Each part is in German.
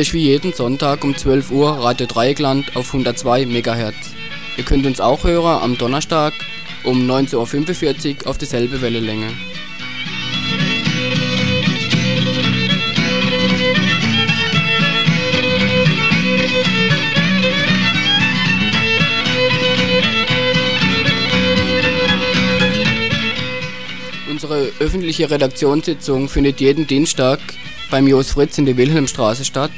Ist wie jeden Sonntag um 12 Uhr Radio Dreieckland auf 102 MHz. Ihr könnt uns auch hören am Donnerstag um 19.45 Uhr auf dieselbe Wellenlänge. Unsere öffentliche Redaktionssitzung findet jeden Dienstag beim Jos Fritz in der Wilhelmstraße statt.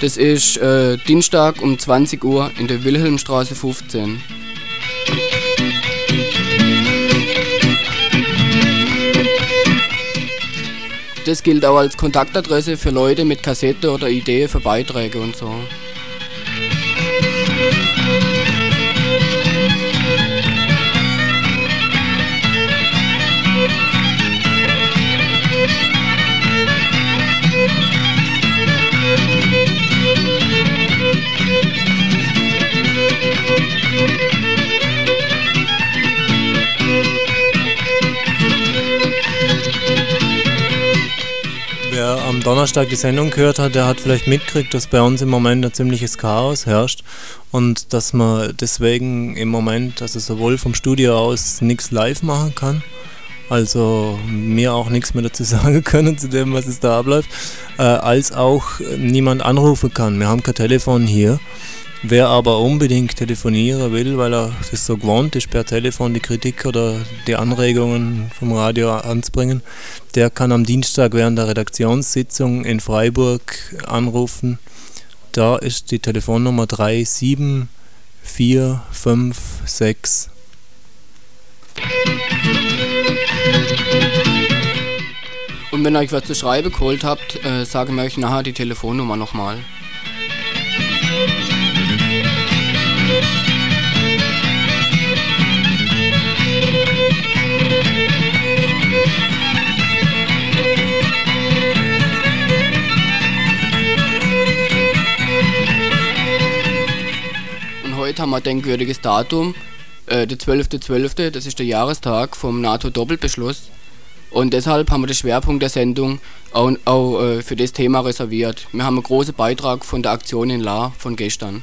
Das ist äh, Dienstag um 20 Uhr in der Wilhelmstraße 15. Das gilt auch als Kontaktadresse für Leute mit Kassette oder Idee für Beiträge und so. Donnerstag die Sendung gehört hat, der hat vielleicht mitgekriegt, dass bei uns im Moment ein ziemliches Chaos herrscht und dass man deswegen im Moment, also sowohl vom Studio aus nichts live machen kann, also mir auch nichts mehr dazu sagen können zu dem, was es da abläuft, äh, als auch niemand anrufen kann. Wir haben kein Telefon hier. Wer aber unbedingt telefonieren will, weil er das so gewohnt ist, per Telefon die Kritik oder die Anregungen vom Radio anzubringen, der kann am Dienstag während der Redaktionssitzung in Freiburg anrufen. Da ist die Telefonnummer 37456. Und wenn ihr euch was zu schreiben geholt habt, äh, sagen wir euch nachher die Telefonnummer nochmal. Heute haben wir ein denkwürdiges Datum, äh, der 12.12., .12., das ist der Jahrestag vom NATO-Doppelbeschluss. Und deshalb haben wir den Schwerpunkt der Sendung auch, auch äh, für das Thema reserviert. Wir haben einen großen Beitrag von der Aktion in La von gestern.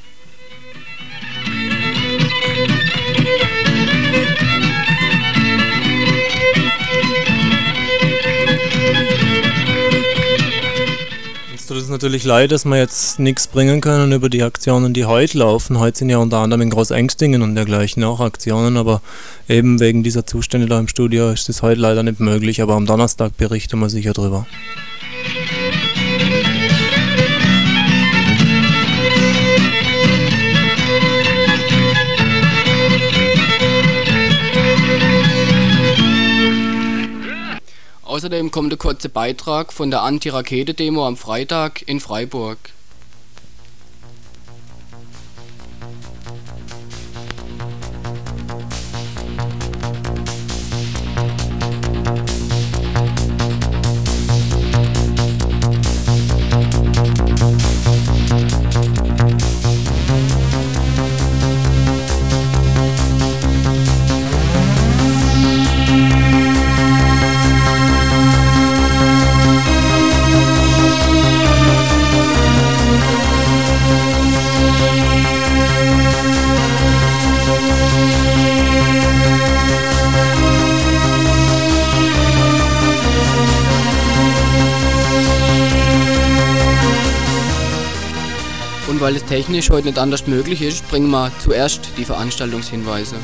Es tut uns natürlich leid, dass wir jetzt nichts bringen können über die Aktionen, die heute laufen. Heute sind ja unter anderem in Großengstingen und dergleichen auch Aktionen, aber eben wegen dieser Zustände da im Studio ist das heute leider nicht möglich. Aber am Donnerstag berichten wir sicher drüber. Außerdem kommt ein kurzer Beitrag von der Anti-Rakete-Demo am Freitag in Freiburg. Technisch heute nicht anders möglich ist, bringen wir zuerst die Veranstaltungshinweise.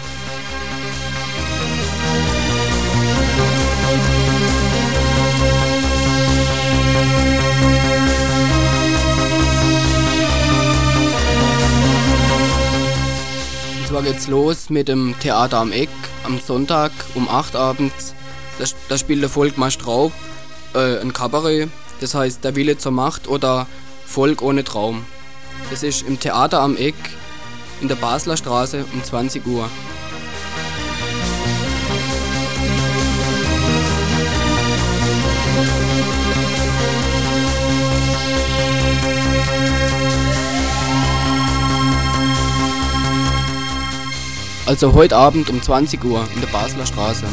Und zwar geht's los mit dem Theater am Eck am Sonntag um 8 abends. Da, spielt der Volkmar Straub äh, ein Kabarett, das heißt Der Wille zur Macht oder Volk ohne Traum. Das ist im Theater am Eck in der Basler Straße um 20 Uhr. Also heute Abend um 20 Uhr in der Basler Straße.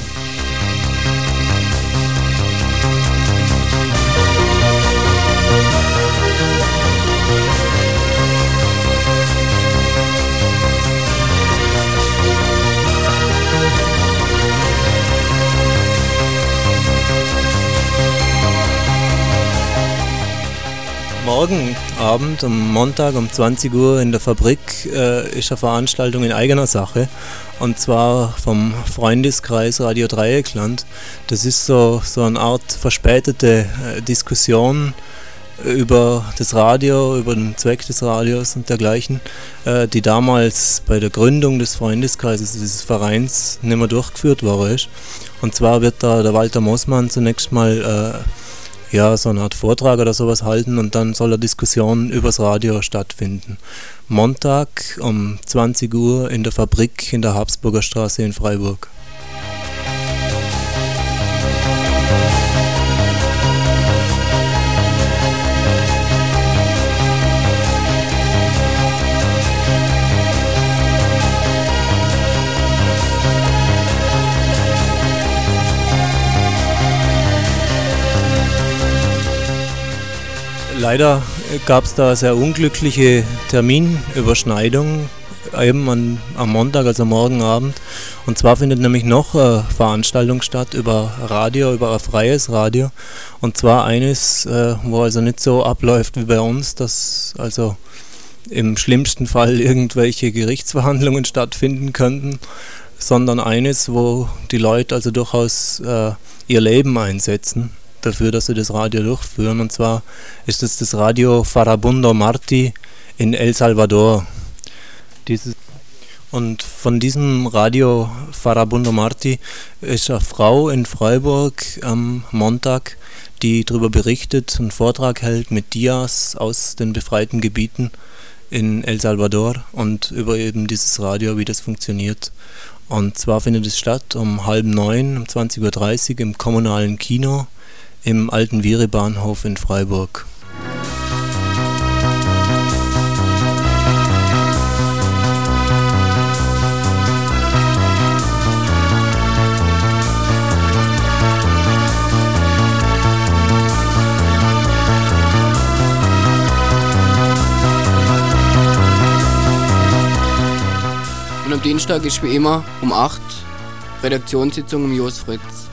Morgen Abend, am Montag um 20 Uhr in der Fabrik, äh, ist eine Veranstaltung in eigener Sache. Und zwar vom Freundeskreis Radio Dreieckland. Das ist so, so eine Art verspätete äh, Diskussion über das Radio, über den Zweck des Radios und dergleichen, äh, die damals bei der Gründung des Freundeskreises dieses Vereins nicht mehr durchgeführt worden ist. Und zwar wird da der Walter Mossmann zunächst mal äh, ja, so eine Art Vortrag oder sowas halten und dann soll eine Diskussion übers Radio stattfinden. Montag um 20 Uhr in der Fabrik in der Habsburger Straße in Freiburg. Leider gab es da sehr unglückliche Terminüberschneidungen, eben an, am Montag, also morgen Abend. Und zwar findet nämlich noch eine Veranstaltung statt über Radio, über ein freies Radio. Und zwar eines, äh, wo also nicht so abläuft wie bei uns, dass also im schlimmsten Fall irgendwelche Gerichtsverhandlungen stattfinden könnten, sondern eines, wo die Leute also durchaus äh, ihr Leben einsetzen dafür, dass sie das Radio durchführen. Und zwar ist es das Radio Farabundo Marti in El Salvador. Dieses und von diesem Radio Farabundo Marti ist eine Frau in Freiburg am Montag, die darüber berichtet, einen Vortrag hält mit Dias aus den befreiten Gebieten in El Salvador und über eben dieses Radio, wie das funktioniert. Und zwar findet es statt um halb neun, um 20.30 Uhr im kommunalen Kino im alten Viry-Bahnhof in Freiburg. Und am Dienstag ist wie immer um 8 Redaktionssitzung im Jos Fritz.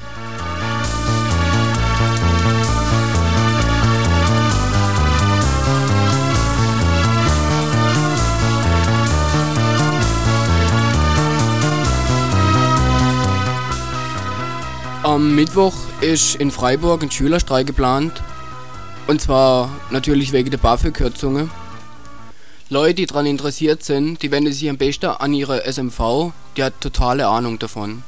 Am Mittwoch ist in Freiburg ein Schülerstreik geplant. Und zwar natürlich wegen der BAföG-Kürzungen. Leute, die daran interessiert sind, die wenden sich am besten an ihre SMV, die hat totale Ahnung davon.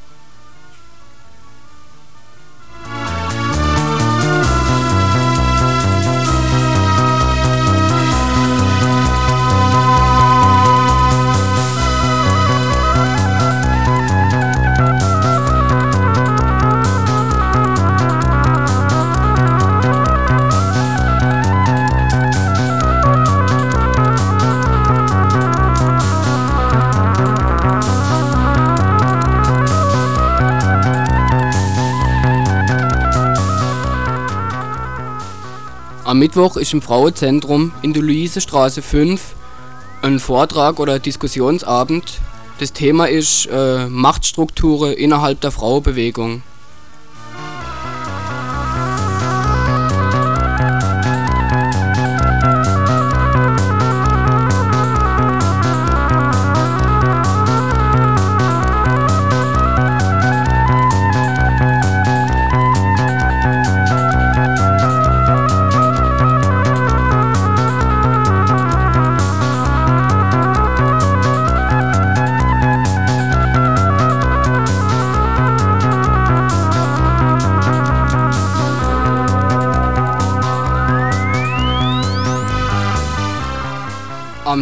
Am Mittwoch ist im Frauenzentrum in der Luisestraße 5 ein Vortrag oder Diskussionsabend. Das Thema ist äh, Machtstrukturen innerhalb der Frauenbewegung.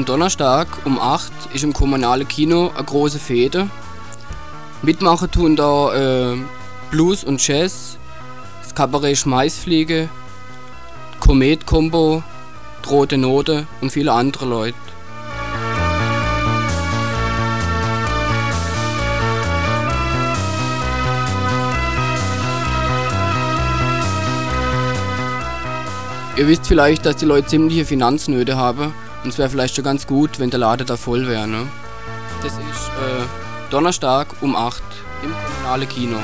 Donnerstag um 8 ist im kommunalen Kino eine große Fete. Mitmachen tun da äh, Blues und Jazz, das Kabarett Schmeißfliege, Komet Combo, Drohte Note und viele andere Leute. Ihr wisst vielleicht, dass die Leute ziemliche Finanznöte haben und es wäre vielleicht schon ganz gut, wenn der Laden da voll wäre. Ne? Das ist äh, Donnerstag um 8 im kommunale Kino.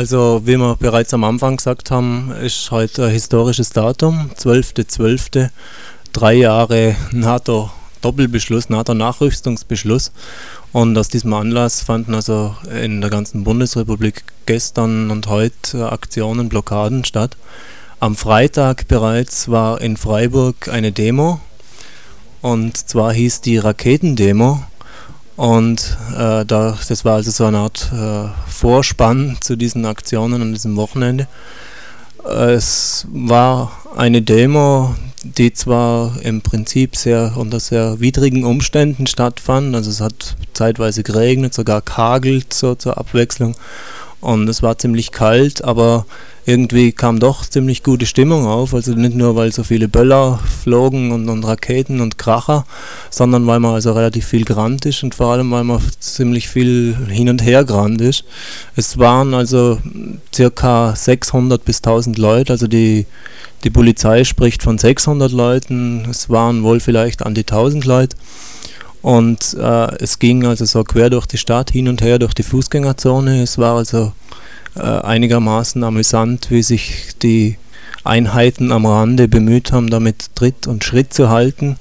Also wie wir bereits am Anfang gesagt haben, ist heute ein historisches Datum, 12.12., drei Jahre NATO-Doppelbeschluss, NATO-Nachrüstungsbeschluss. Und aus diesem Anlass fanden also in der ganzen Bundesrepublik gestern und heute Aktionen, Blockaden statt. Am Freitag bereits war in Freiburg eine Demo und zwar hieß die Raketendemo und äh, da, das war also so eine Art äh, Vorspann zu diesen Aktionen an diesem Wochenende. Äh, es war eine Demo, die zwar im Prinzip sehr unter sehr widrigen Umständen stattfand, also es hat zeitweise geregnet, sogar kagelt so zur Abwechslung und es war ziemlich kalt, aber irgendwie kam doch ziemlich gute Stimmung auf. Also nicht nur, weil so viele Böller flogen und, und Raketen und Kracher, sondern weil man also relativ viel gerannt ist und vor allem, weil man ziemlich viel hin und her gerannt ist. Es waren also circa 600 bis 1000 Leute, also die, die Polizei spricht von 600 Leuten, es waren wohl vielleicht an die 1000 Leute. Und äh, es ging also so quer durch die Stadt, hin und her durch die Fußgängerzone. Es war also äh, einigermaßen amüsant, wie sich die Einheiten am Rande bemüht haben, damit Tritt und Schritt zu halten.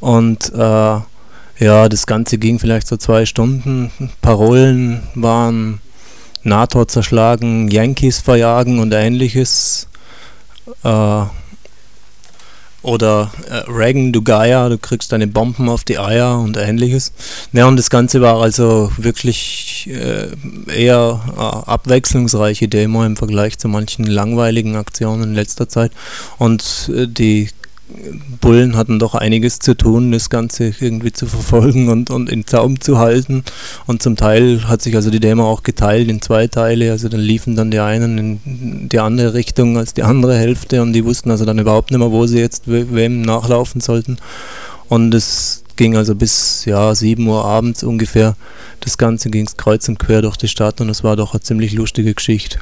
Und äh, ja, das Ganze ging vielleicht so zwei Stunden. Parolen waren NATO zerschlagen, Yankees verjagen und ähnliches. Äh, oder äh, Reagan, du Geier, du kriegst deine Bomben auf die Eier und ähnliches. Ja, und das Ganze war also wirklich äh, eher äh, abwechslungsreiche Demo im Vergleich zu manchen langweiligen Aktionen in letzter Zeit. Und äh, die Bullen hatten doch einiges zu tun, das Ganze irgendwie zu verfolgen und, und in Zaum zu halten. Und zum Teil hat sich also die Demo auch geteilt in zwei Teile. Also dann liefen dann die einen in die andere Richtung als die andere Hälfte und die wussten also dann überhaupt nicht mehr, wo sie jetzt we wem nachlaufen sollten. Und es ging also bis ja, 7 Uhr abends ungefähr. Das Ganze ging kreuz und quer durch die Stadt und es war doch eine ziemlich lustige Geschichte.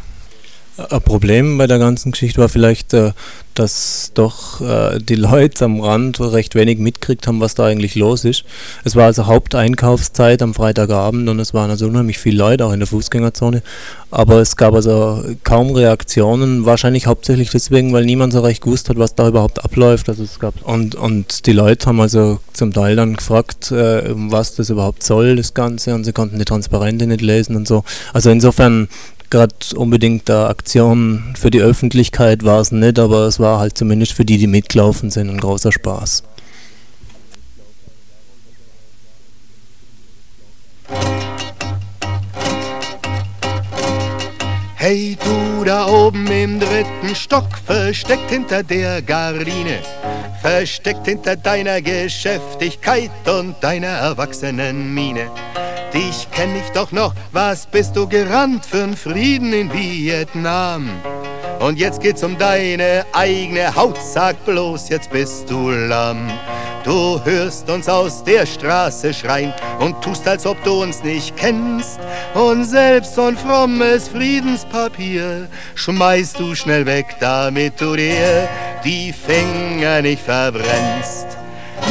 Ein Problem bei der ganzen Geschichte war vielleicht, äh, dass doch äh, die Leute am Rand recht wenig mitgekriegt haben, was da eigentlich los ist. Es war also Haupteinkaufszeit am Freitagabend und es waren also unheimlich viele Leute auch in der Fußgängerzone. Aber es gab also kaum Reaktionen, wahrscheinlich hauptsächlich deswegen, weil niemand so recht gewusst hat, was da überhaupt abläuft. Also es gab und, und die Leute haben also zum Teil dann gefragt, äh, was das überhaupt soll, das Ganze, und sie konnten die Transparente nicht lesen und so. Also insofern gerade unbedingt eine Aktion für die Öffentlichkeit war es nicht, aber es war halt zumindest für die, die mitgelaufen sind, ein großer Spaß. Hey du da oben im dritten Stock, versteckt hinter der Gardine, versteckt hinter deiner Geschäftigkeit und deiner erwachsenen Miene. Dich kenn ich doch noch, was bist du gerannt für'n Frieden in Vietnam? Und jetzt geht's um deine eigene Haut, sag bloß, jetzt bist du lamm. Du hörst uns aus der Straße schreien und tust, als ob du uns nicht kennst. Und selbst so ein frommes Friedenspapier schmeißt du schnell weg, damit du dir die Finger nicht verbrennst.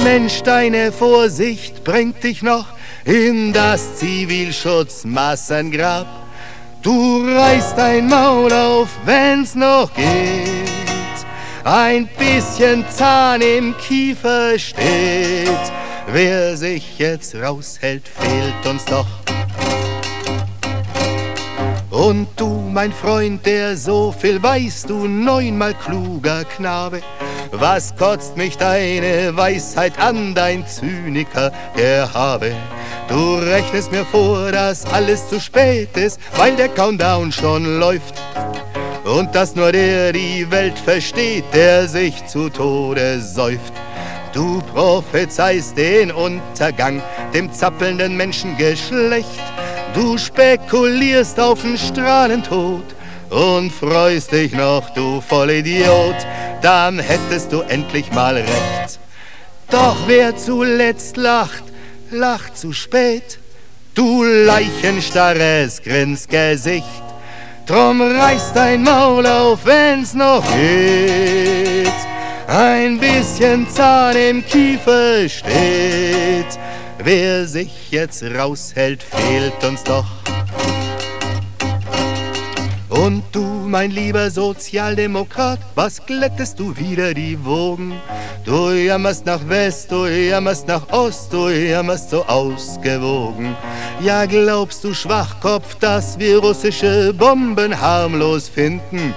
Mensch, deine Vorsicht bringt dich noch in das Zivilschutzmassengrab. Du reißt dein Maul auf, wenn's noch geht. Ein bisschen Zahn im Kiefer steht. Wer sich jetzt raushält, fehlt uns doch. Und du, mein Freund, der so viel weiß, du neunmal kluger Knabe, was kotzt mich deine Weisheit an, dein Zyniker, der habe? Du rechnest mir vor, dass alles zu spät ist, weil der Countdown schon läuft. Und dass nur der die Welt versteht, der sich zu Tode säuft. Du prophezeist den Untergang dem zappelnden Menschengeschlecht. Du spekulierst auf den Strahlentod und freust dich noch, du Vollidiot, dann hättest du endlich mal recht. Doch wer zuletzt lacht, lacht zu spät, du leichenstarres Grinsgesicht. Drum reiß dein Maul auf, wenn's noch geht. Ein bisschen Zahn im Kiefer steht. Wer sich jetzt raushält, fehlt uns doch. Und du, mein lieber Sozialdemokrat, was glättest du wieder die Wogen? Du jammerst nach West, du jammerst nach Ost, du jammerst so ausgewogen. Ja, glaubst du, Schwachkopf, dass wir russische Bomben harmlos finden?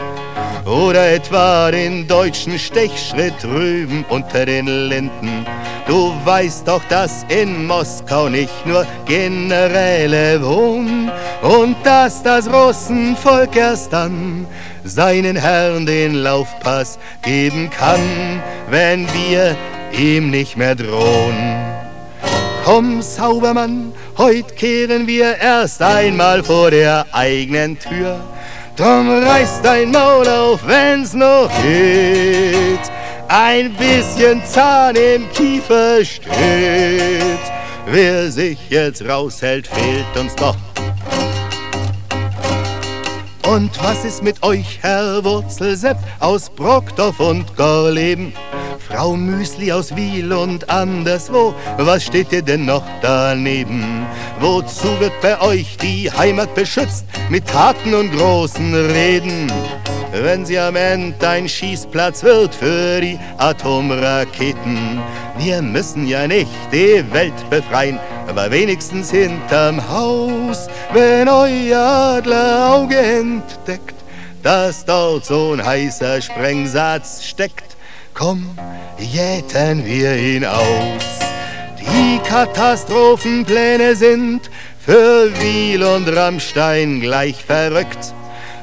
Oder etwa den deutschen Stechschritt drüben unter den Linden? Du weißt doch, dass in Moskau nicht nur Generäle wohnen und dass das Russenvolk erst dann seinen Herrn den Laufpass geben kann, wenn wir ihm nicht mehr drohen. Komm, Saubermann, heut kehren wir erst einmal vor der eigenen Tür. Drum reiß dein Maul auf, wenn's noch geht. Ein bisschen Zahn im Kiefer steht. Wer sich jetzt raushält, fehlt uns doch und was ist mit euch, Herr Wurzelsepp aus Brockdorf und Gorleben? Frau Müsli aus Wiel und anderswo, was steht ihr denn noch daneben? Wozu wird bei euch die Heimat beschützt mit Taten und großen Reden? Wenn sie am Ende ein Schießplatz wird für die Atomraketen. Wir müssen ja nicht die Welt befreien, aber wenigstens hinterm Haus, wenn euer Adlerauge entdeckt, dass dort so ein heißer Sprengsatz steckt, komm, jäten wir ihn aus. Die Katastrophenpläne sind für Wiel und Rammstein gleich verrückt.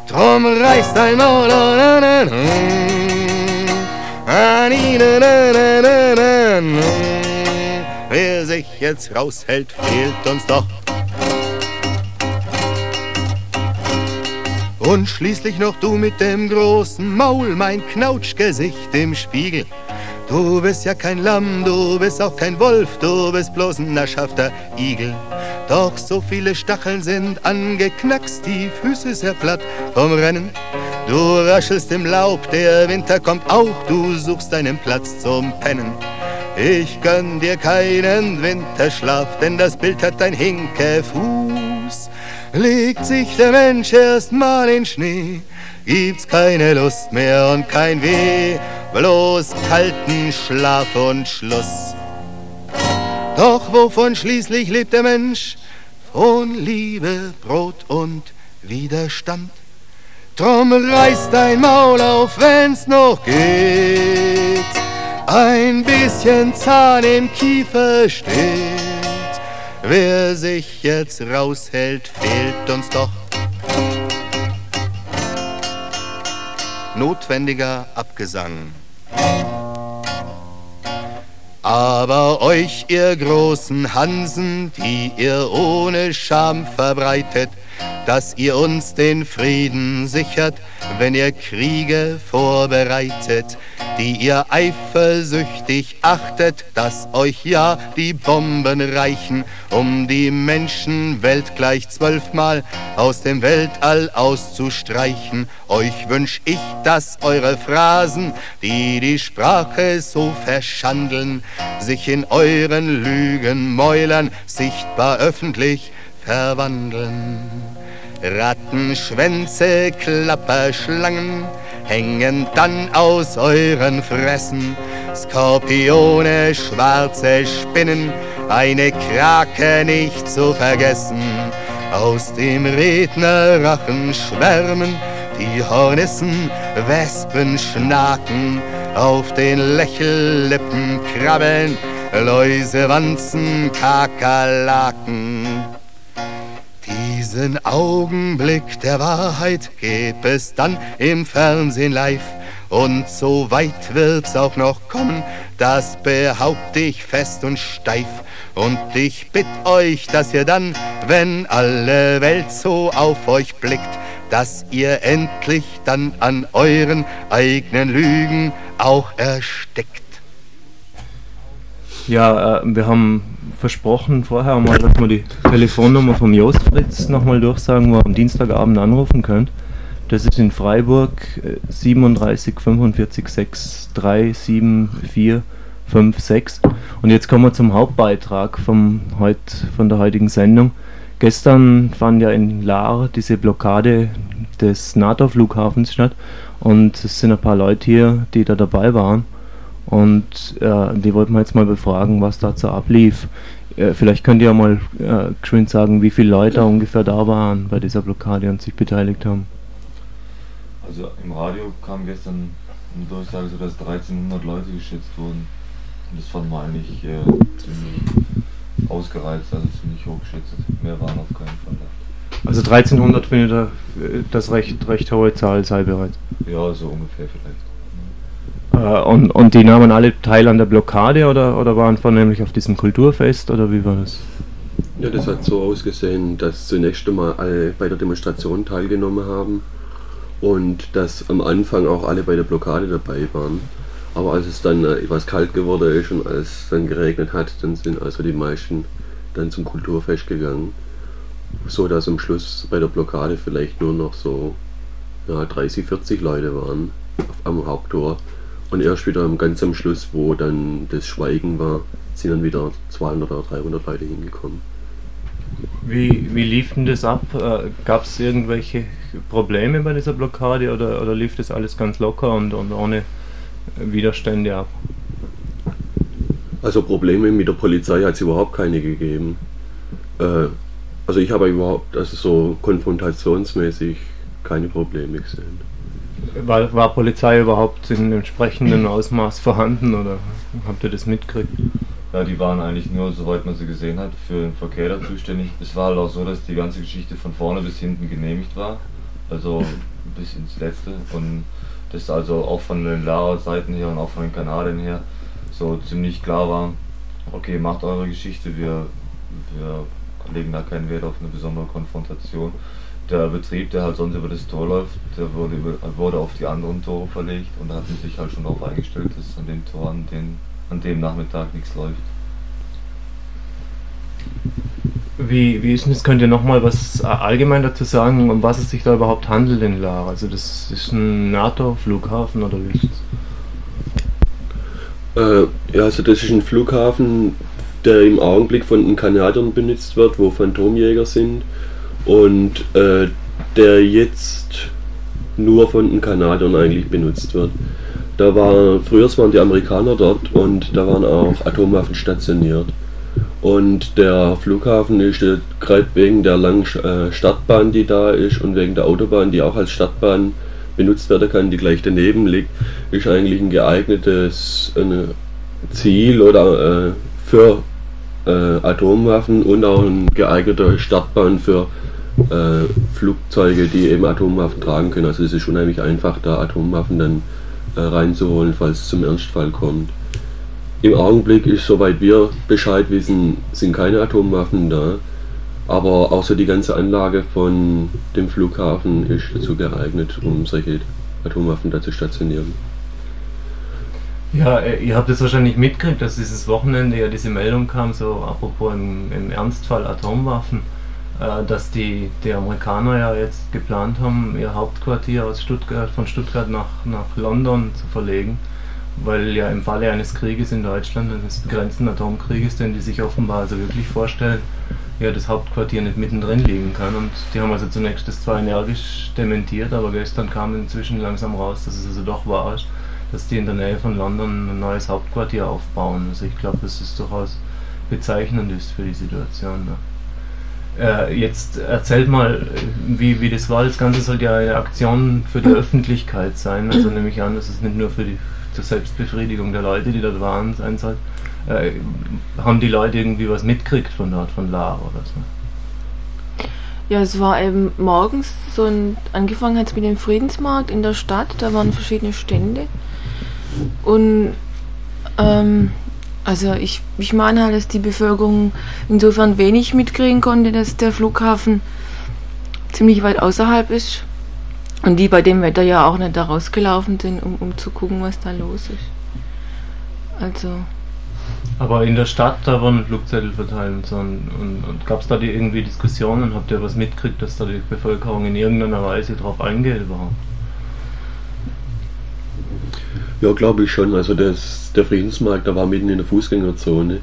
Drum reißt dein Maul und Wer sich jetzt raushält, fehlt uns doch. Und schließlich noch du mit dem großen Maul, mein Knautschgesicht im Spiegel. Du bist ja kein Lamm, du bist auch kein Wolf, du bist bloß ein naschhafter Igel. Doch so viele Stacheln sind angeknackst, die Füße sehr platt vom Rennen. Du raschelst im Laub, der Winter kommt auch, du suchst deinen Platz zum Pennen. Ich gönn dir keinen Winterschlaf, denn das Bild hat ein Hinkefuß. Legt sich der Mensch erst mal in Schnee, gibt's keine Lust mehr und kein Weh, bloß kalten Schlaf und Schluss. Doch wovon schließlich lebt der Mensch? Von Liebe, Brot und Widerstand. Drum reiß dein Maul auf, wenn's noch geht ein bisschen Zahn im Kiefer steht. Wer sich jetzt raushält, fehlt uns doch. Notwendiger Abgesang. Aber euch, ihr großen Hansen, die ihr ohne Scham verbreitet, dass ihr uns den Frieden sichert, wenn ihr Kriege vorbereitet, die ihr eifersüchtig achtet, dass euch ja die Bomben reichen, um die Menschenwelt gleich zwölfmal aus dem Weltall auszustreichen. Euch wünsch ich, dass eure Phrasen, die die Sprache so verschandeln, sich in euren Lügenmäulern sichtbar öffentlich verwandeln. Rattenschwänze, Klapperschlangen, hängen dann aus euren Fressen. Skorpione, schwarze Spinnen, eine Krake nicht zu vergessen. Aus dem Rednerrachen schwärmen die Hornissen, Wespen schnaken, auf den Lächellippen krabbeln Läuse, Wanzen, Kakerlaken. Diesen Augenblick der Wahrheit gibt es dann im Fernsehen live. Und so weit wird's auch noch kommen, das behaupte ich fest und steif. Und ich bitt euch, dass ihr dann, wenn alle Welt so auf euch blickt, dass ihr endlich dann an euren eigenen Lügen auch erstickt. Ja, äh, wir haben versprochen vorher mal, dass wir die Telefonnummer vom Jost Fritz nochmal durchsagen, wo ihr am Dienstagabend anrufen könnt. Das ist in Freiburg äh, 37 45 6 3 7 4 5 6. Und jetzt kommen wir zum Hauptbeitrag vom heut, von der heutigen Sendung. Gestern fand ja in Lahr diese Blockade des NATO-Flughafens statt und es sind ein paar Leute hier, die da dabei waren. Und äh, die wollten wir jetzt mal befragen, was dazu ablief. Äh, vielleicht könnt ihr mal äh, geschwind sagen, wie viele Leute ungefähr da waren bei dieser Blockade und sich beteiligt haben. Also im Radio kam gestern eine Durchsage, so dass 1300 Leute geschätzt wurden. Und das fanden wir eigentlich äh, ziemlich ausgereizt, also ziemlich hoch geschätzt. Mehr waren auf keinen Fall da. Also 1300 findet ihr äh, das recht, recht hohe Zahl sei bereits. Ja, so ungefähr vielleicht. Äh, und, und die nahmen alle teil an der Blockade oder, oder waren vornehmlich auf diesem Kulturfest oder wie war das? Ja, das hat so ausgesehen, dass zunächst einmal alle bei der Demonstration teilgenommen haben und dass am Anfang auch alle bei der Blockade dabei waren. Aber als es dann äh, etwas kalt geworden ist und als es dann geregnet hat, dann sind also die meisten dann zum Kulturfest gegangen. So dass am Schluss bei der Blockade vielleicht nur noch so ja, 30, 40 Leute waren am Haupttor. Und erst wieder ganz am Schluss, wo dann das Schweigen war, sind dann wieder 200 oder 300 Leute hingekommen. Wie, wie lief denn das ab? Äh, Gab es irgendwelche Probleme bei dieser Blockade oder, oder lief das alles ganz locker und, und ohne Widerstände ab? Also Probleme mit der Polizei hat es überhaupt keine gegeben. Äh, also ich habe überhaupt, also so konfrontationsmäßig keine Probleme gesehen. War, war Polizei überhaupt in entsprechendem Ausmaß vorhanden oder habt ihr das mitgekriegt? Ja, die waren eigentlich nur, soweit man sie gesehen hat, für den Verkehr da zuständig. Es war halt auch so, dass die ganze Geschichte von vorne bis hinten genehmigt war. Also bis ins Letzte. Und das also auch von den Lara-Seiten her und auch von den Kanadiern her so ziemlich klar war, okay, macht eure Geschichte, wir, wir legen da keinen Wert auf eine besondere Konfrontation. Der Betrieb, der halt sonst über das Tor läuft, der wurde, über, wurde auf die anderen Tore verlegt und da hat man sich halt schon darauf eingestellt, dass an dem Tor an, den, an dem Nachmittag nichts läuft. Wie, wie ist denn das? Könnt ihr nochmal was allgemein dazu sagen, um was es sich da überhaupt handelt in Lara? Also das ist ein NATO-Flughafen oder wie ist es? Äh, ja, also das ist ein Flughafen, der im Augenblick von den Kanadiern benutzt wird, wo Phantomjäger sind und äh, der jetzt nur von den Kanadiern eigentlich benutzt wird. Da war, früher waren die Amerikaner dort und da waren auch Atomwaffen stationiert. Und der Flughafen ist gerade wegen der langen äh, Stadtbahn, die da ist, und wegen der Autobahn, die auch als Stadtbahn benutzt werden kann, die gleich daneben liegt, ist eigentlich ein geeignetes äh, Ziel oder äh, für äh, Atomwaffen und auch eine geeignete Startbahn für äh, Flugzeuge, die eben Atomwaffen tragen können. Also es ist unheimlich einfach, da Atomwaffen dann äh, reinzuholen, falls es zum Ernstfall kommt. Im Augenblick ist, soweit wir Bescheid wissen, sind keine Atomwaffen da. Aber auch so die ganze Anlage von dem Flughafen ist dazu geeignet, um solche Atomwaffen da zu stationieren. Ja, ihr habt es wahrscheinlich mitgekriegt, dass dieses Wochenende ja diese Meldung kam, so apropos im, im Ernstfall Atomwaffen, äh, dass die, die Amerikaner ja jetzt geplant haben, ihr Hauptquartier aus Stuttgart, von Stuttgart nach, nach London zu verlegen weil ja im Falle eines Krieges in Deutschland, eines begrenzten Atomkrieges, den die sich offenbar also wirklich vorstellen, ja das Hauptquartier nicht mittendrin liegen kann. Und die haben also zunächst das zwar energisch dementiert, aber gestern kam inzwischen langsam raus, dass es also doch wahr ist, dass die in der Nähe von London ein neues Hauptquartier aufbauen. Also ich glaube, dass es durchaus bezeichnend ist für die Situation. Ne? Äh, jetzt erzählt mal, wie, wie das war. Das Ganze soll ja eine Aktion für die Öffentlichkeit sein. Also nehme ich an, dass es nicht nur für die zur Selbstbefriedigung der Leute, die dort waren, sein soll. Äh, haben die Leute irgendwie was mitgekriegt von dort, von Lara oder so? Ja, es war eben morgens so ein, angefangen hat es mit dem Friedensmarkt in der Stadt, da waren verschiedene Stände. Und ähm, also ich, ich meine halt, dass die Bevölkerung insofern wenig mitkriegen konnte, dass der Flughafen ziemlich weit außerhalb ist Und die bei dem Wetter ja auch nicht da rausgelaufen sind, um, um zu gucken, was da los ist. Also. Aber in der Stadt, da wurden Flugzettel verteilt. Und, und, und gab es da die irgendwie Diskussionen? Habt ihr was mitgekriegt, dass da die Bevölkerung in irgendeiner Weise drauf eingeht überhaupt? Ja, glaube ich schon. Also das, der Friedensmarkt, da war mitten in der Fußgängerzone,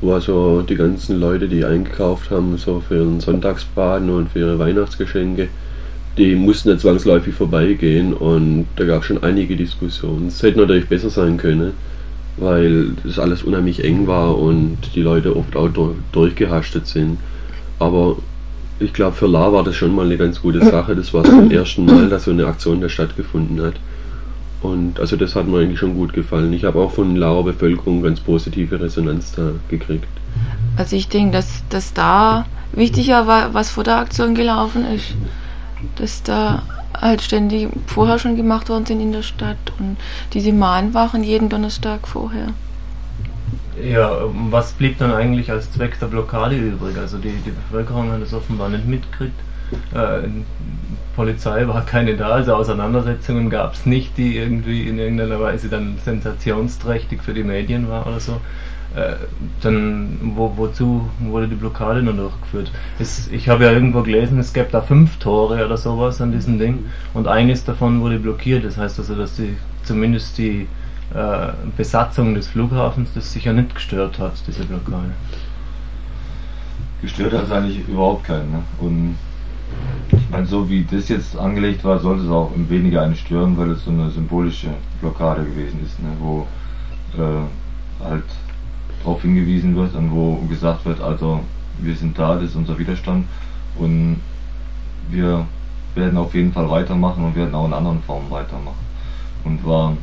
wo also die ganzen Leute, die eingekauft haben, so für ihren Sonntagsbraten und für ihre Weihnachtsgeschenke, die mussten ja zwangsläufig vorbeigehen und da gab es schon einige Diskussionen. Es hätte natürlich besser sein können, weil das alles unheimlich eng war und die Leute oft auch durch, durchgehastet sind. Aber ich glaube, für La war das schon mal eine ganz gute Sache. Das war zum ersten Mal, dass so eine Aktion da stattgefunden hat. Und also das hat mir eigentlich schon gut gefallen. Ich habe auch von Lauer Bevölkerung ganz positive Resonanz da gekriegt. Also ich denke, dass, dass da wichtiger war, was vor der Aktion gelaufen ist. Dass da halt ständig vorher schon gemacht worden sind in der Stadt und diese Mahnwachen jeden Donnerstag vorher. Ja, was blieb dann eigentlich als Zweck der Blockade übrig? Also die, die Bevölkerung hat es offenbar nicht mitgekriegt. Äh, Polizei war keine da, also Auseinandersetzungen gab es nicht, die irgendwie in irgendeiner Weise dann sensationsträchtig für die Medien war oder so. Äh, dann wo, wozu wurde die Blockade nur durchgeführt? Es, ich habe ja irgendwo gelesen, es gäbe da fünf Tore oder sowas an diesem Ding und eines davon wurde blockiert. Das heißt also, dass die zumindest die äh, Besatzung des Flughafens das sicher nicht gestört hat, diese Blockade. Gestört hat es eigentlich überhaupt keinen. Ne? Und ich meine, so wie das jetzt angelegt war, sollte es auch weniger einen stören, weil es so eine symbolische Blockade gewesen ist, ne? wo äh, halt darauf hingewiesen wird und wo gesagt wird, also wir sind da, das ist unser Widerstand und wir werden auf jeden Fall weitermachen und werden auch in anderen Formen weitermachen. Und war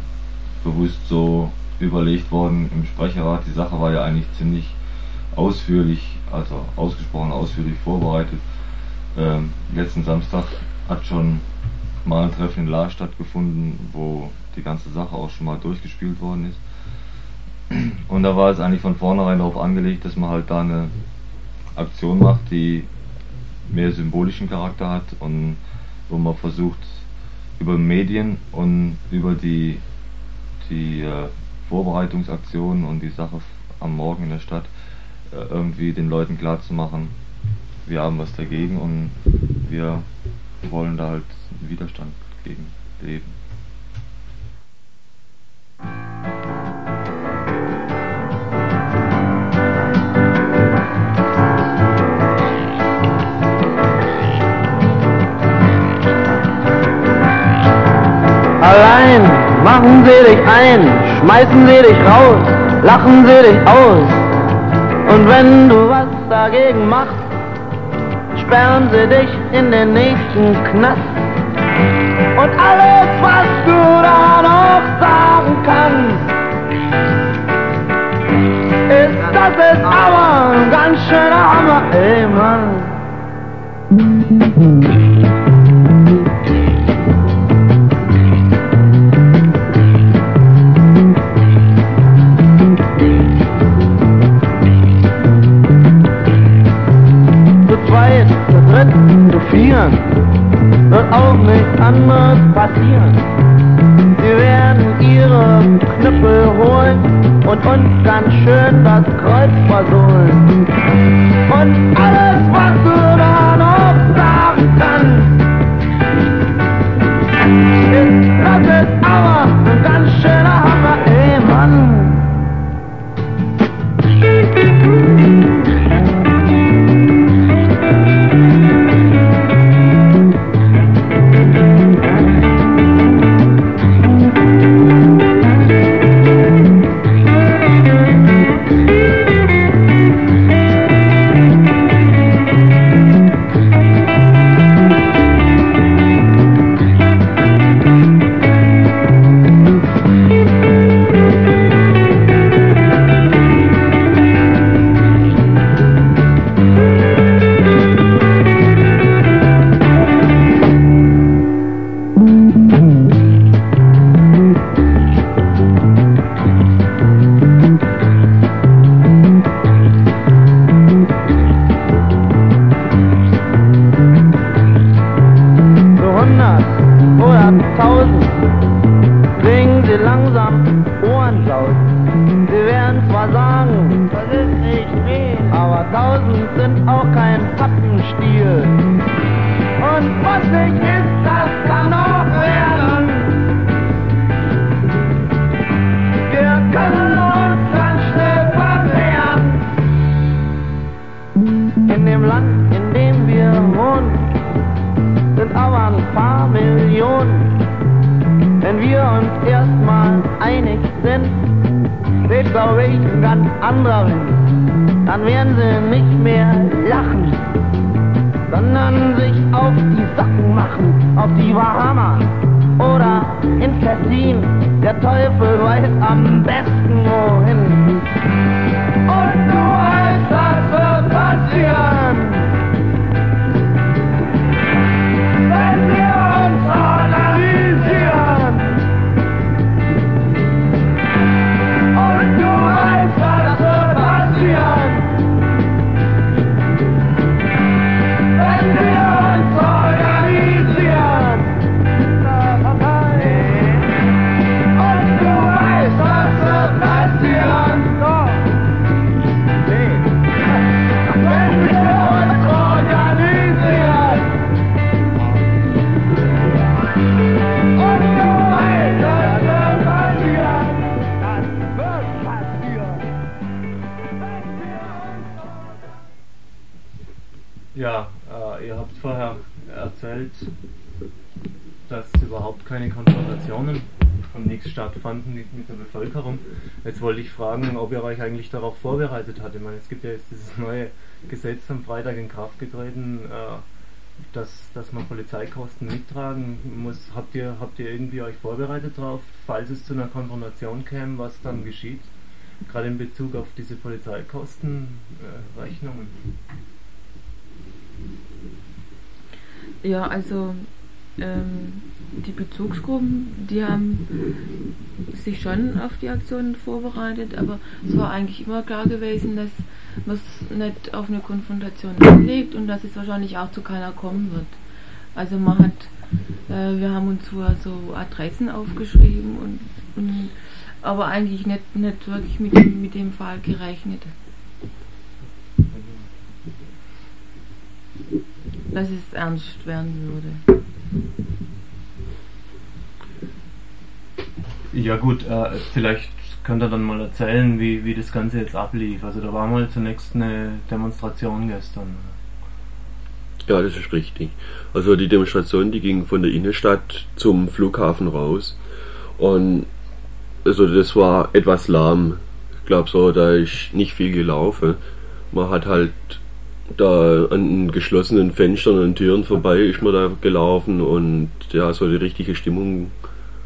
bewusst so überlegt worden im Sprecherrat. Die Sache war ja eigentlich ziemlich ausführlich, also ausgesprochen ausführlich vorbereitet. Ähm, letzten Samstag hat schon mal ein Treffen in La stattgefunden, wo die ganze Sache auch schon mal durchgespielt worden ist. Und da war es eigentlich von vornherein darauf angelegt, dass man halt da eine Aktion macht, die mehr symbolischen Charakter hat und wo man versucht, über Medien und über die, die äh, Vorbereitungsaktionen und die Sache am Morgen in der Stadt äh, irgendwie den Leuten klarzumachen, wir haben was dagegen und wir wollen da halt Widerstand gegen leben. Allein machen sie dich ein, schmeißen sie dich raus, lachen sie dich aus. Und wenn du was dagegen machst, sperren sie dich in den nächsten Knast. Und alles, was du da noch sagen kannst, ist, das ist aber ein ganz schöner Hammer, ey Mann. Vier, wird auch nichts anderes passieren. Sie werden ihre Knüppel holen und uns ganz schön das Kreuz versohlen. Anderer. Dann werden sie nicht mehr lachen, sondern sich auf die Sachen machen, auf die Bahamas oder in Tessin. Der Teufel weiß am besten wohin. Ja, äh, ihr habt vorher erzählt, dass überhaupt keine Konfrontationen und nichts stattfanden mit, der Bevölkerung. Jetzt wollte ich fragen, ob ihr euch eigentlich darauf vorbereitet habt. Ich meine, es gibt ja jetzt dieses neue Gesetz am Freitag in Kraft getreten, äh, dass, dass man Polizeikosten mittragen muss. Habt ihr, habt ihr irgendwie euch vorbereitet darauf, falls es zu einer Konfrontation käme, was dann geschieht? Gerade in Bezug auf diese Polizeikostenrechnungen. Äh. Ja, also ähm, die Bezugsgruppen, die haben sich schon auf die Aktionen vorbereitet, aber es war eigentlich immer klar gewesen, dass man es nicht auf eine Konfrontation anlegt und dass es wahrscheinlich auch zu keiner kommen wird. Also man hat, äh, wir haben uns zwar so Adressen aufgeschrieben und, und aber eigentlich nicht, nicht wirklich mit mit dem Fall gerechnet. Dass es ernst werden würde. Ja gut, äh, vielleicht könnt ihr dann mal erzählen, wie, wie das Ganze jetzt ablief. Also da war mal zunächst eine Demonstration gestern. Ja, das ist richtig. Also die Demonstration, die ging von der Innenstadt zum Flughafen raus. Und also das war etwas lahm. Ich glaube so, da ist nicht viel gelaufen. Man hat halt da an geschlossenen Fenstern und Türen vorbei ist man da gelaufen und ja, so die richtige Stimmung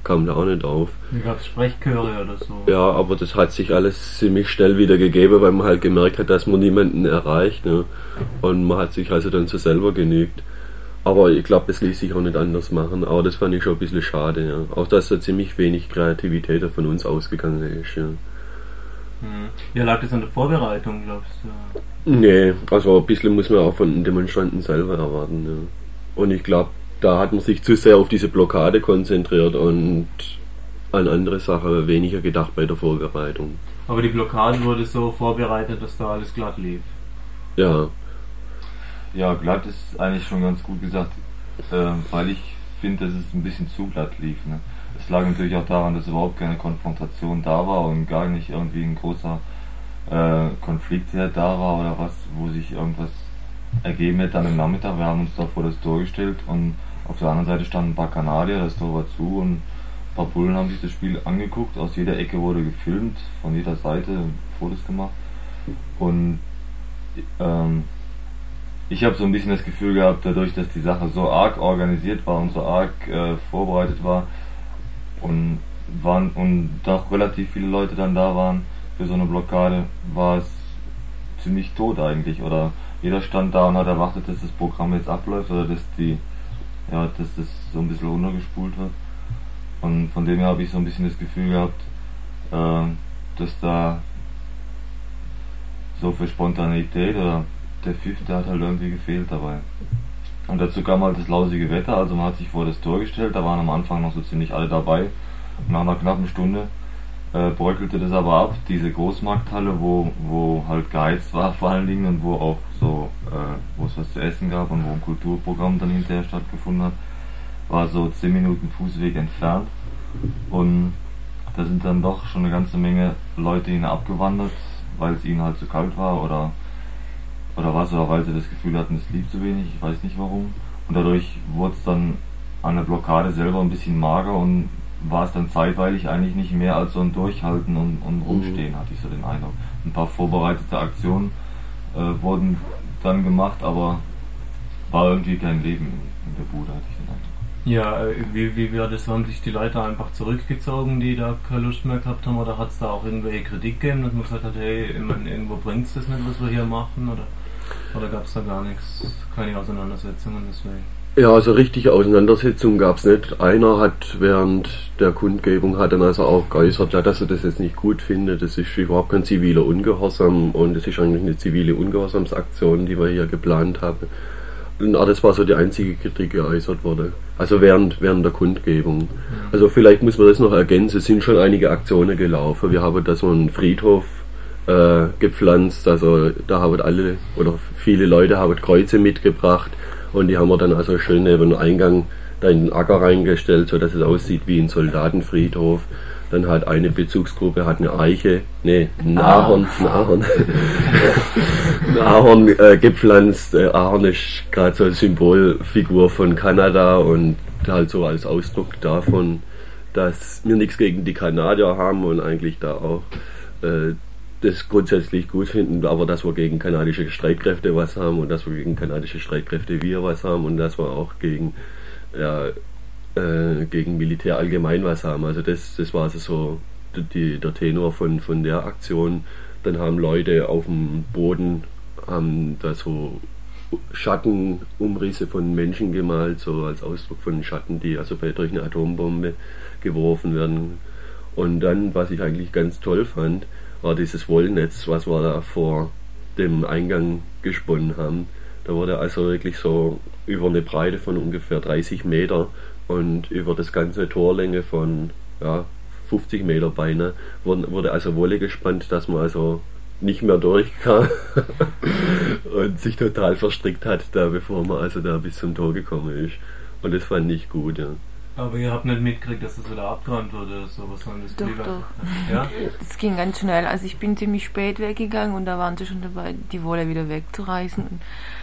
kam da auch nicht auf. Gab es Sprechchöre oder so. Ja, aber das hat sich alles ziemlich schnell wieder gegeben, weil man halt gemerkt hat, dass man niemanden erreicht. Ne? Und man hat sich also dann so selber genügt. Aber ich glaube, das ließ sich auch nicht anders machen. Aber das fand ich schon ein bisschen schade. Ja. Auch dass da ziemlich wenig Kreativität von uns ausgegangen ist. Ja. Hm. Ja, lag das an der Vorbereitung, glaubst du? Nee, also ein bisschen muss man auch von den Demonstranten selber erwarten. Ja. Und ich glaube, da hat man sich zu sehr auf diese Blockade konzentriert und an andere Sachen weniger gedacht bei der Vorbereitung. Aber die Blockade wurde so vorbereitet, dass da alles glatt lief. Ja, Ja, glatt ist eigentlich schon ganz gut gesagt, äh, weil ich finde, dass es ein bisschen zu glatt lief. Ne? Es lag natürlich auch daran, dass überhaupt keine Konfrontation da war und gar nicht irgendwie ein großer äh, Konflikt der da war oder was, wo sich irgendwas ergeben hätte an dem Nachmittag. Wir haben uns da vor das Tor gestellt und auf der anderen Seite standen ein paar Kanadier, das Tor war zu und ein paar Bullen haben sich das Spiel angeguckt. Aus jeder Ecke wurde gefilmt, von jeder Seite Fotos gemacht und ähm, ich habe so ein bisschen das Gefühl gehabt, dadurch, dass die Sache so arg organisiert war und so arg äh, vorbereitet war und waren und doch relativ viele Leute dann da waren für so eine Blockade, war es ziemlich tot eigentlich. Oder jeder stand da und hat erwartet, dass das Programm jetzt abläuft oder dass die ja, dass das so ein bisschen runtergespult wird. Und von dem her habe ich so ein bisschen das Gefühl gehabt, äh, dass da so für Spontanität oder der der hat halt irgendwie gefehlt dabei. Und dazu kam halt das lausige Wetter, also man hat sich vor das Tor gestellt, da waren am Anfang noch so ziemlich alle dabei. Nach einer knappen Stunde äh, bröckelte das aber ab, diese Großmarkthalle, wo, wo halt geheizt war vor allen Dingen und wo auch so, äh, wo es was zu essen gab und wo ein Kulturprogramm dann hinterher stattgefunden hat, war so 10 Minuten Fußweg entfernt. Und da sind dann doch schon eine ganze Menge Leute hin abgewandert, weil es ihnen halt zu kalt war oder, oder was, oder weil sie das Gefühl hatten, es lief zu wenig, ich weiß nicht warum. Und dadurch wurde es dann an der Blockade selber ein bisschen mager und war es dann zeitweilig eigentlich nicht mehr als so ein Durchhalten und, und Rumstehen, hatte ich so den Eindruck. Ein paar vorbereitete Aktionen äh, wurden dann gemacht, aber war irgendwie kein Leben in der Bude, hatte ich den Eindruck. Ja, äh, wie, wie war das? Haben sich die Leute einfach zurückgezogen, die da keine Lust mehr gehabt haben? Oder hat es da auch irgendwelche Kritik gegeben, dass man gesagt hat, hey, ich mein, irgendwo bringt es das nicht, was wir hier machen? Oder, oder gab es da gar nichts, keine Auseinandersetzungen deswegen? Ja, also richtige Auseinandersetzungen gab es nicht. Einer hat während der Kundgebung hat dann also auch geäußert, ja, dass er das jetzt nicht gut findet. Das ist überhaupt kein ziviler Ungehorsam und es ist eigentlich eine zivile Ungehorsamsaktion, die wir hier geplant haben. Und das war so die einzige Kritik, die geäußert wurde. Also während, während der Kundgebung. Also vielleicht muss man das noch ergänzen, es sind schon einige Aktionen gelaufen. Wir haben da so einen Friedhof äh, gepflanzt, also da haben alle oder viele Leute haben Kreuze mitgebracht und die haben wir dann also schön neben den Eingang da in den Acker reingestellt, so dass es aussieht wie ein Soldatenfriedhof. Dann hat eine Bezugsgruppe hat eine Eiche, nee, ein Ahorn, ein Ahorn, ein Ahorn äh, gepflanzt. Äh, Ahorn ist gerade so eine Symbolfigur von Kanada und halt so als Ausdruck davon, dass wir nichts gegen die Kanadier haben und eigentlich da auch äh, das grundsätzlich gut finden, aber dass wir gegen kanadische Streitkräfte was haben und dass wir gegen kanadische Streitkräfte wir was haben und dass wir auch gegen ja, äh, gegen Militär allgemein was haben. Also das, das war also so die, der Tenor von, von der Aktion. Dann haben Leute auf dem Boden haben da so Schattenumrisse von Menschen gemalt, so als Ausdruck von Schatten, die also durch eine Atombombe geworfen werden. Und dann, was ich eigentlich ganz toll fand, war dieses Wollnetz, was wir da vor dem Eingang gesponnen haben. Da wurde also wirklich so über eine Breite von ungefähr 30 Meter und über das ganze Torlänge von ja, 50 Meter wurde, wurde also Wolle gespannt, dass man also nicht mehr durchkam und sich total verstrickt hat, da bevor man also da bis zum Tor gekommen ist. Und das fand ich gut, ja. Aber ihr habt nicht mitgekriegt, dass das wieder abgeräumt wurde oder so, was das Doch, doch. Ja? Das ging ganz schnell. Also ich bin ziemlich spät weggegangen und da waren sie schon dabei, die Wolle wieder wegzureißen. Und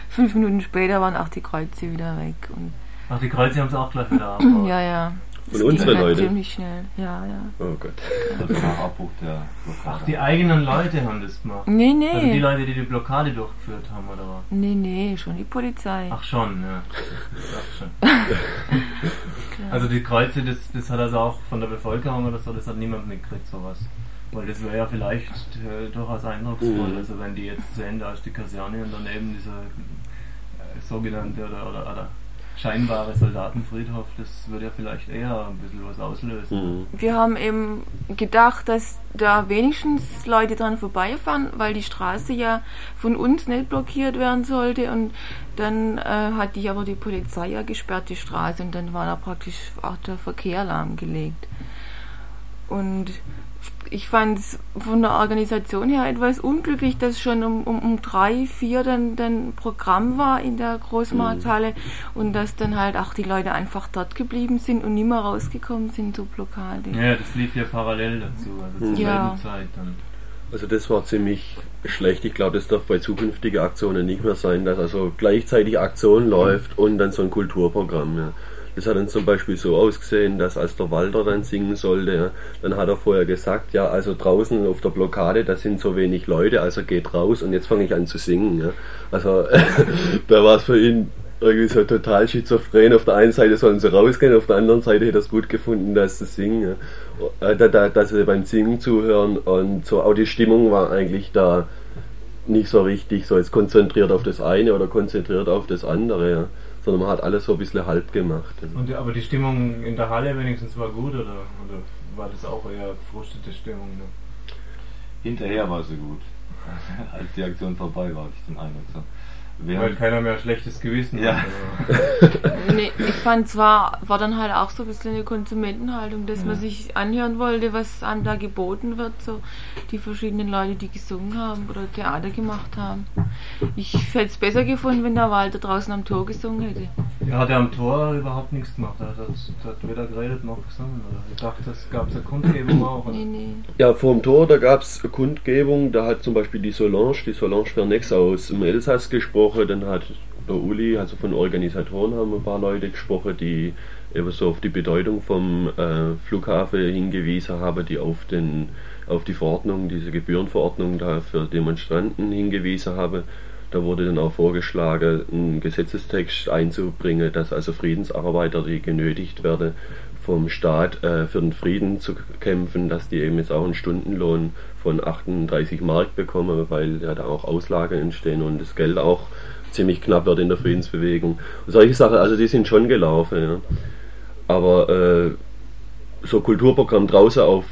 fünf Minuten später waren auch die Kreuze wieder weg. Und Ach, die Kreuze haben es auch gleich wieder abgeräumt. ja, ja. Und Das unsere halt Leute? ziemlich schnell. Ja, ja. Oh Gott. Also. Ach, die eigenen Leute haben das gemacht. Nee, Also die nee. Leute, die die Blockade durchgeführt haben, oder was? Nee, nee, schon die Polizei. Ach schon, ja. Ach schon. Also die Kreuze, das, das hat also auch von der Bevölkerung oder so, das hat niemand mitgekriegt, sowas. Weil das wäre ja vielleicht äh, durchaus eindrucksvoll, Mhm. also wenn die jetzt sehen, da ist die Kaserne und daneben dieser äh, sogenannte oder, oder, oder scheinbare Soldatenfriedhof, das würde ja vielleicht eher ein bisschen was auslösen. Mhm. Wir haben eben gedacht, dass da wenigstens Leute dran vorbeifahren, weil die Straße ja von uns nicht blockiert werden sollte. Und dann äh, hat die aber die Polizei ja gesperrt, die Straße, und dann war da praktisch auch der Verkehr lahmgelegt. Und ich fand es von der Organisation her etwas unglücklich, dass schon um, um, um drei, vier dann, dann Programm war in der Großmarkthalle und dass dann halt auch die Leute einfach dort geblieben sind und nie mehr rausgekommen sind zur Blockade. Ja, das lief ja parallel dazu, also zur Ja. selben Zeit dann. Also das war ziemlich schlecht. Ich glaube, das darf bei zukünftigen Aktionen nicht mehr sein, dass also gleichzeitig Aktion läuft und dann so ein Kulturprogramm. Ja. Das hat dann zum Beispiel so ausgesehen, dass als der Walter dann singen sollte, dann hat er vorher gesagt, ja, also draußen auf der Blockade, da sind so wenig Leute, also geht raus und jetzt fange ich an zu singen. Ja. Also da war es für ihn irgendwie so total schizophren. Auf der einen Seite sollen sie rausgehen, auf der anderen Seite hätte er es gut gefunden, dass sie singen. Ja. Äh, Da, da, dass sie beim Singen zuhören und so auch die Stimmung war eigentlich da nicht so richtig so jetzt konzentriert auf das eine oder konzentriert auf das andere, ja. Sondern man hat alles so ein bisschen halb gemacht. Und, aber die Stimmung in der Halle wenigstens war gut, oder, oder war das auch eher gefrustete Stimmung? Ne? Hinterher war sie gut. Als die Aktion vorbei war, hatte ich den Eindruck. So. Weil Während, keiner mehr schlechtes Gewissen Ja. hat. oder? Nee, ich fand zwar, war dann halt auch so ein bisschen eine Konsumentenhaltung, dass man sich anhören wollte, was einem da geboten wird, so die verschiedenen Leute, die gesungen haben oder Theater gemacht haben. Ich hätte es besser gefunden, wenn der Walter draußen am Tor gesungen hätte. Ja, der am Tor überhaupt nichts gemacht. Er hat, hat weder geredet noch gesungen. Oder? Ich dachte, das gab es eine Kundgebung auch. Oder? Nee, nee. Ja, vorm Tor, da gab es Kundgebung, da hat zum Beispiel die Solange, die Solange Vernex aus dem Elsass gesprochen, dann hat der Uli, also von Organisatoren haben ein paar Leute gesprochen, die eben so auf die Bedeutung vom äh, Flughafen hingewiesen haben, die auf den auf die Verordnung, diese Gebührenverordnung da für Demonstranten hingewiesen haben. Da wurde dann auch vorgeschlagen, einen Gesetzestext einzubringen, dass also Friedensarbeiter, die genötigt werden, vom Staat äh, für den Frieden zu kämpfen, dass die eben jetzt auch einen Stundenlohn von 38 Mark bekommen, weil ja da auch Auslagen entstehen und das Geld auch ziemlich knapp wird in der Friedensbewegung. Und solche Sachen, also die sind schon gelaufen. Ja. Aber äh, so Kulturprogramm draußen auf,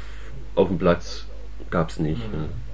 auf dem Platz gab es nicht. Ja.